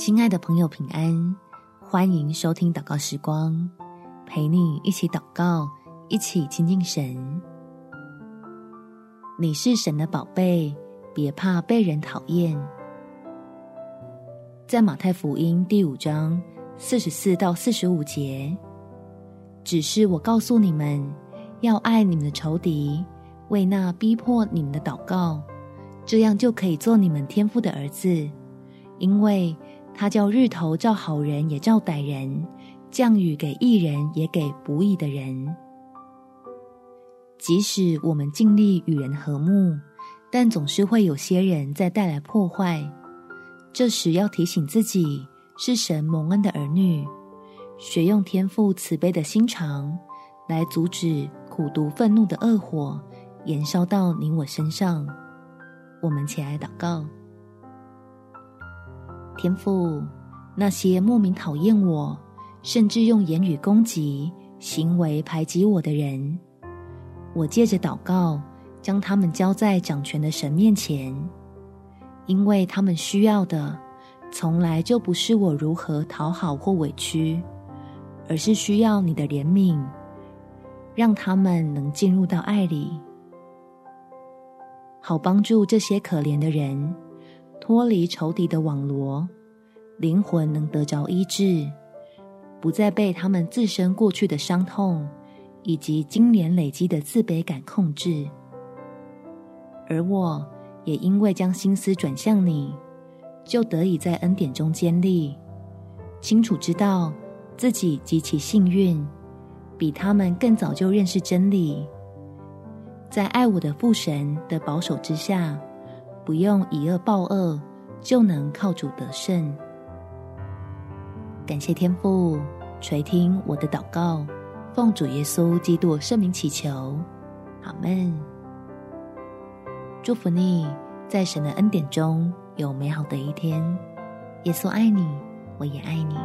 亲爱的朋友，平安！欢迎收听祷告时光，陪你一起祷告，一起亲近神。你是神的宝贝，别怕被人讨厌。在马太福音第五章四十四到四十五节，只是我告诉你们，要爱你们的仇敌，为那逼迫你们的祷告，这样就可以做你们天父的儿子，因为。他叫日头照好人也照歹人，降雨给义人也给不义的人。即使我们尽力与人和睦，但总是会有些人在带来破坏。这时要提醒自己是神蒙恩的儿女，学用天父慈悲的心肠，来阻止苦毒愤怒的恶火燃烧到你我身上。我们起来祷告。天父，那些莫名讨厌我，甚至用言语攻击、行为排挤我的人，我借着祷告，将他们交在掌权的神面前，因为他们需要的，从来就不是我如何讨好或委屈，而是需要你的怜悯，让他们能进入到爱里，好帮助这些可怜的人。脱离仇敌的网罗，灵魂能得着医治，不再被他们自身过去的伤痛以及经年累积的自卑感控制。而我也因为将心思转向你，就得以在恩典中坚立，清楚知道自己极其幸运，比他们更早就认识真理，在爱我的父神的保守之下。不用以恶报恶，就能靠主得胜。感谢天父垂听我的祷告，奉主耶稣基督圣名祈求，阿们。祝福你在神的恩典中有美好的一天。耶稣爱你，我也爱你。